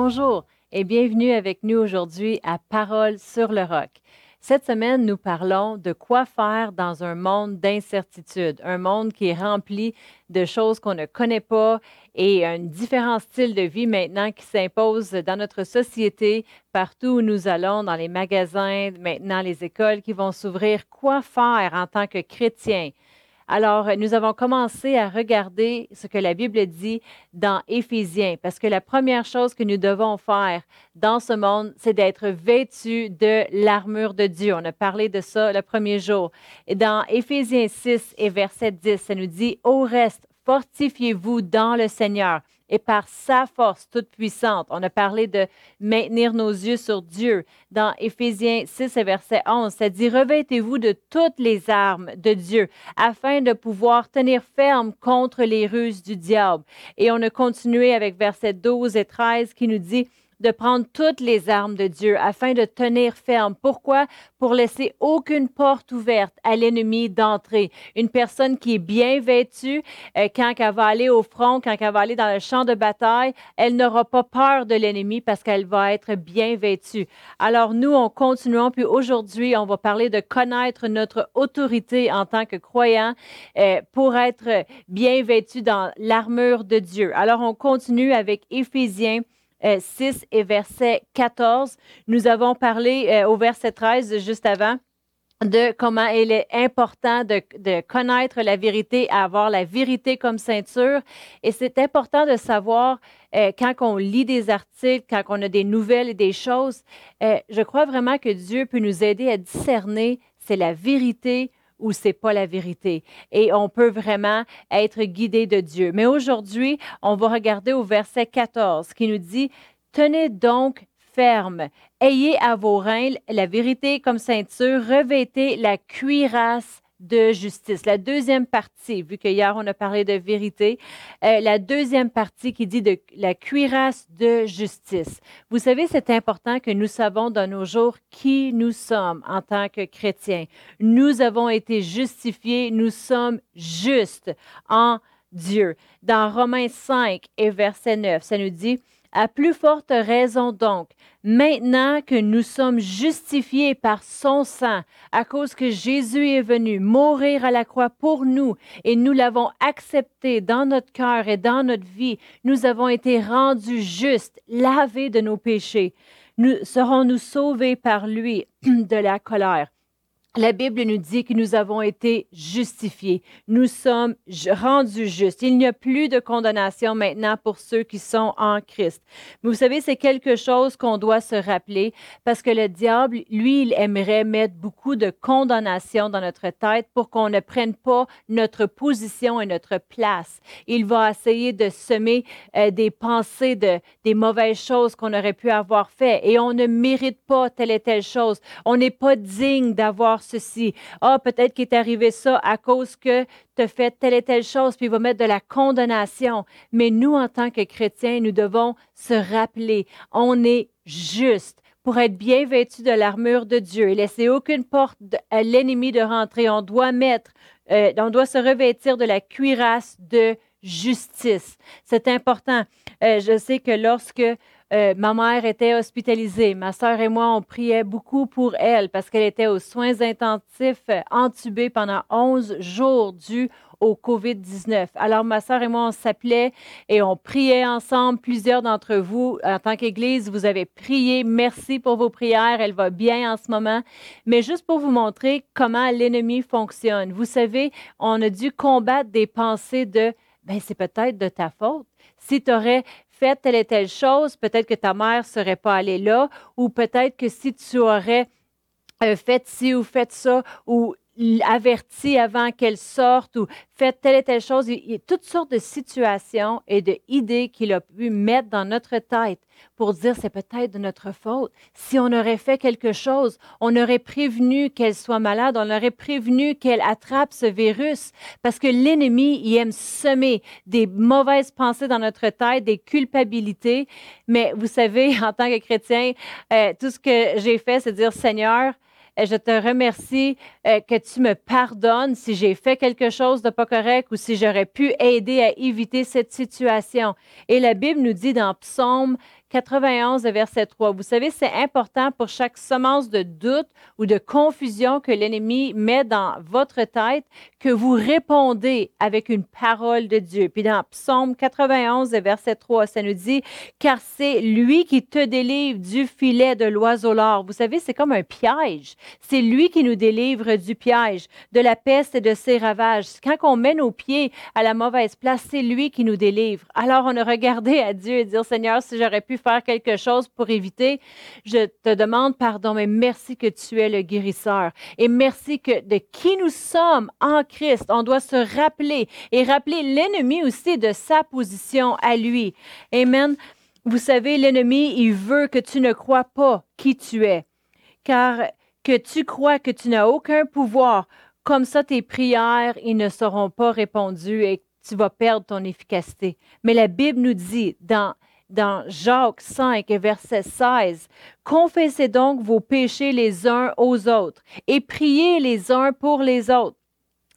Bonjour et bienvenue avec nous aujourd'hui à Parole sur le roc. Cette semaine, nous parlons de quoi faire dans un monde d'incertitude, un monde qui est rempli de choses qu'on ne connaît pas et un différent style de vie maintenant qui s'impose dans notre société, partout où nous allons, dans les magasins, maintenant les écoles qui vont s'ouvrir. Quoi faire en tant que chrétien? Alors, nous avons commencé à regarder ce que la Bible dit dans Éphésiens, parce que la première chose que nous devons faire dans ce monde, c'est d'être vêtus de l'armure de Dieu. On a parlé de ça le premier jour. Et dans Éphésiens 6 et verset 10, ça nous dit, Au reste, fortifiez-vous dans le Seigneur et par sa force toute puissante. On a parlé de maintenir nos yeux sur Dieu. Dans Éphésiens 6 verset 11, ça dit, revêtez-vous de toutes les armes de Dieu afin de pouvoir tenir ferme contre les ruses du diable. Et on a continué avec verset 12 et 13 qui nous dit, de prendre toutes les armes de Dieu afin de tenir ferme. Pourquoi? Pour laisser aucune porte ouverte à l'ennemi d'entrer. Une personne qui est bien vêtue, euh, quand elle va aller au front, quand elle va aller dans le champ de bataille, elle n'aura pas peur de l'ennemi parce qu'elle va être bien vêtue. Alors nous, on continuons, puis aujourd'hui, on va parler de connaître notre autorité en tant que croyant euh, pour être bien vêtu dans l'armure de Dieu. Alors on continue avec Éphésiens 6 euh, et verset 14. Nous avons parlé euh, au verset 13 juste avant de comment il est important de, connaître la vérité, avoir la vérité comme ceinture. Et c'est important de savoir euh, quand on lit des articles, quand on a des nouvelles et des choses, je crois vraiment que Dieu peut nous aider à discerner c'est la vérité ou c'est pas la vérité. Et on peut vraiment être guidé de Dieu. Mais aujourd'hui, on va regarder au verset 14 qui nous dit, Tenez donc ferme, ayez à vos reins la vérité comme ceinture, revêtez la cuirasse de justice. La deuxième partie, vu qu'hier on a parlé de vérité, euh, la deuxième partie qui dit de la cuirasse de justice. Vous savez, c'est important que nous savons dans nos jours qui nous sommes en tant que chrétiens. Nous avons été justifiés, nous sommes justes en Dieu. Dans Romains 5 et verset 9, ça nous dit, à plus forte raison donc, maintenant que nous sommes justifiés par son sang, à cause que Jésus est venu mourir à la croix pour nous et nous l'avons accepté dans notre cœur et dans notre vie, nous avons été rendus justes, lavés de nos péchés. Nous serons-nous sauvés par lui de la colère? La Bible nous dit que nous avons été justifiés. Nous sommes rendus justes. Il n'y a plus de condamnation maintenant pour ceux qui sont en Christ. Mais vous savez, c'est quelque chose qu'on doit se rappeler parce que le diable, lui, il aimerait mettre beaucoup de condamnation dans notre tête pour qu'on ne prenne pas notre position et notre place. Il va essayer de semer euh, des pensées de des mauvaises choses qu'on aurait pu avoir fait et on ne mérite pas telle et telle chose. On n'est pas digne d'avoir ceci. Ah, peut-être qu'il est arrivé ça à cause que tu as fait telle et telle chose, puis il va mettre de la condamnation. Mais nous, en tant que chrétiens, nous devons se rappeler, on est juste pour être bien vêtu de l'armure de Dieu et laisser aucune porte à l'ennemi de rentrer. On doit mettre, euh, on doit se revêtir de la cuirasse de justice. C'est important. Euh, je sais que lorsque euh, ma mère était hospitalisée. Ma sœur et moi, on priait beaucoup pour elle parce qu'elle était aux soins intensifs, euh, entubée pendant 11 jours dû au COVID-19. Alors, ma sœur et moi, on s'appelait et on priait ensemble. Plusieurs d'entre vous, en tant qu'Église, vous avez prié. Merci pour vos prières. Elle va bien en ce moment. Mais juste pour vous montrer comment l'ennemi fonctionne. Vous savez, on a dû combattre des pensées de, ben, c'est peut-être de ta faute. Si tu aurais fait telle et telle chose, peut-être que ta mère ne serait pas allée là, ou peut-être que si tu aurais euh, fait ci ou fait ça, ou averti avant qu'elle sorte ou fait telle et telle chose. Il y a toutes sortes de situations et d'idées qu'il a pu mettre dans notre tête pour dire c'est peut-être de notre faute. Si on aurait fait quelque chose, on aurait prévenu qu'elle soit malade, on aurait prévenu qu'elle attrape ce virus parce que l'ennemi, il aime semer des mauvaises pensées dans notre tête, des culpabilités. Mais vous savez, en tant que chrétien, euh, tout ce que j'ai fait, c'est dire Seigneur, je te remercie euh, que tu me pardonnes si j'ai fait quelque chose de pas correct ou si j'aurais pu aider à éviter cette situation. Et la Bible nous dit dans Psaume 91, verset 3. Vous savez, c'est important pour chaque semence de doute ou de confusion que l'ennemi met dans votre tête que vous répondez avec une parole de Dieu. Puis dans Psaume 91, verset 3, ça nous dit, car c'est lui qui te délivre du filet de l'oiseau l'or. Vous savez, c'est comme un piège. C'est lui qui nous délivre du piège, de la peste et de ses ravages. Quand on met nos pieds à la mauvaise place, c'est lui qui nous délivre. Alors on a regardé à Dieu et dire, Seigneur, si j'aurais pu faire quelque chose pour éviter, je te demande pardon, mais merci que tu es le guérisseur. Et merci que de qui nous sommes en Christ, on doit se rappeler et rappeler l'ennemi aussi de sa position à lui. Amen. Vous savez, l'ennemi, il veut que tu ne crois pas qui tu es, car que tu crois que tu n'as aucun pouvoir, comme ça tes prières, ils ne seront pas répondues et tu vas perdre ton efficacité. Mais la Bible nous dit dans dans Jacques 5, verset 16. Confessez donc vos péchés les uns aux autres et priez les uns pour les autres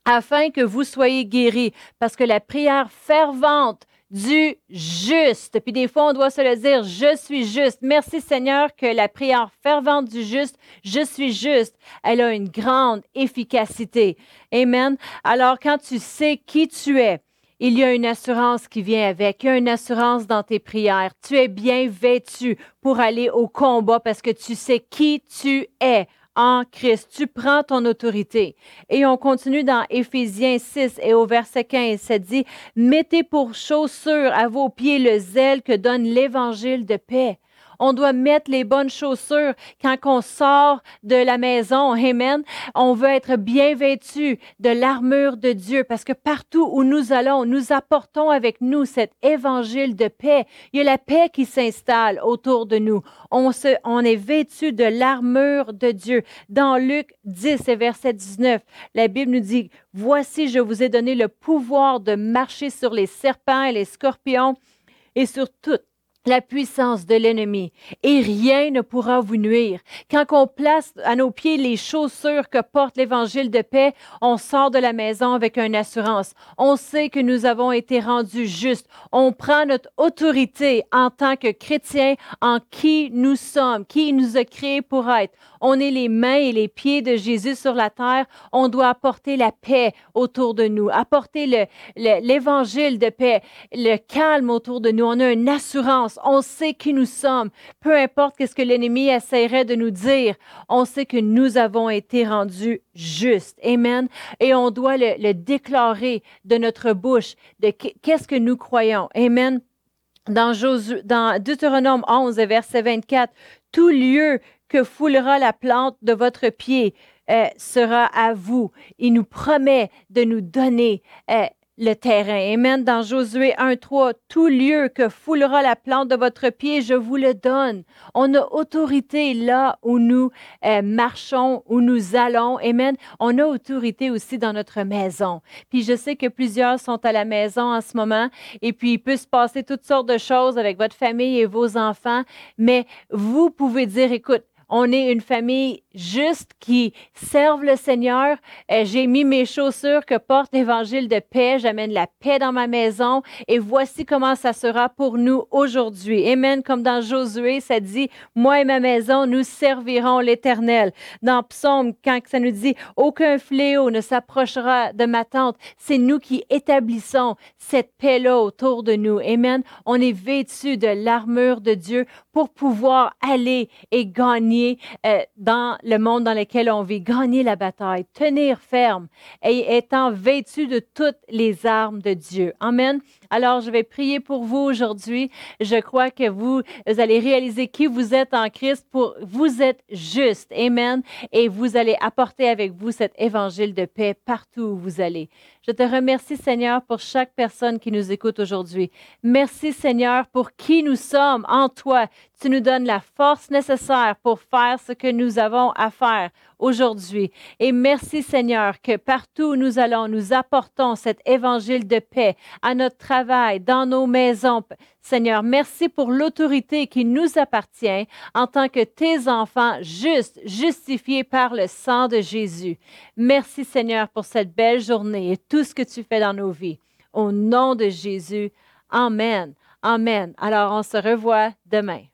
afin que vous soyez guéris. Parce que la prière fervente du juste, puis des fois on doit se le dire, je suis juste. Merci Seigneur que la prière fervente du juste, je suis juste, elle a une grande efficacité. Amen. Alors quand tu sais qui tu es, il y a une assurance qui vient avec. Il y a une assurance dans tes prières. Tu es bien vêtu pour aller au combat parce que tu sais qui tu es en Christ. Tu prends ton autorité. Et on continue dans Éphésiens 6 et au verset 15, ça dit, mettez pour chaussure à vos pieds le zèle que donne l'évangile de paix. On doit mettre les bonnes chaussures quand on sort de la maison. Amen. On veut être bien vêtu de l'armure de Dieu parce que partout où nous allons, nous apportons avec nous cet évangile de paix. Il y a la paix qui s'installe autour de nous. On, se, on est vêtu de l'armure de Dieu. Dans Luc 10 verset 19, la Bible nous dit, Voici, je vous ai donné le pouvoir de marcher sur les serpents et les scorpions et sur toutes la puissance de l'ennemi et rien ne pourra vous nuire. Quand on place à nos pieds les chaussures que porte l'évangile de paix, on sort de la maison avec une assurance. On sait que nous avons été rendus justes. On prend notre autorité en tant que chrétiens en qui nous sommes, qui nous a créés pour être. On est les mains et les pieds de Jésus sur la terre. On doit apporter la paix autour de nous, apporter l'évangile de paix, le calme autour de nous. On a une assurance on sait qui nous sommes. Peu importe ce que l'ennemi essaierait de nous dire, on sait que nous avons été rendus justes. Amen. Et on doit le, déclarer de notre bouche, de qu'est-ce que nous croyons. Amen. Dans, dans Deutéronome 11, verset 24, tout lieu que foulera la plante de votre pied euh, sera à vous. Il nous promet de nous donner euh, le terrain. Amen. Dans Josué 1.3, tout lieu que foulera la plante de votre pied, je vous le donne. On a autorité là où nous euh, marchons, où nous allons. Amen. On a autorité aussi dans notre maison. Puis je sais que plusieurs sont à la maison en ce moment et puis il peut se passer toutes sortes de choses avec votre famille et vos enfants, mais vous pouvez dire, écoute, on est une famille juste qui serve le Seigneur. Euh, j'ai mis mes chaussures que porte l'évangile de paix. J'amène la paix dans ma maison. Et voici comment ça sera pour nous aujourd'hui. Amen. Comme dans Josué, ça dit, moi et ma maison, nous servirons l'Éternel. Dans Psaume, quand ça nous dit, aucun fléau ne s'approchera de ma tente, c'est nous qui établissons cette paix-là autour de nous. Amen. On est vêtus de l'armure de Dieu pour pouvoir aller et gagner euh, dans le monde dans lequel on vit, gagner la bataille, tenir ferme et étant vêtu de toutes les armes de Dieu. Amen. Alors, je vais prier pour vous aujourd'hui. Je crois que vous, allez réaliser qui vous êtes en Christ pour vous êtes juste. Amen. Et vous allez apporter avec vous cet évangile de paix partout où vous allez. Je te remercie, Seigneur, pour chaque personne qui nous écoute aujourd'hui. Merci, Seigneur, pour qui nous sommes en toi. Tu nous donnes la force nécessaire pour faire ce que nous avons à faire aujourd'hui. Et merci Seigneur que partout où nous allons, nous apportons cet évangile de paix à notre travail, dans nos maisons. Seigneur, merci pour l'autorité qui nous appartient en tant que tes enfants justes, justifiés par le sang de Jésus. Merci Seigneur pour cette belle journée et tout ce que tu fais dans nos vies. Au nom de Jésus, Amen. Amen. Alors on se revoit demain.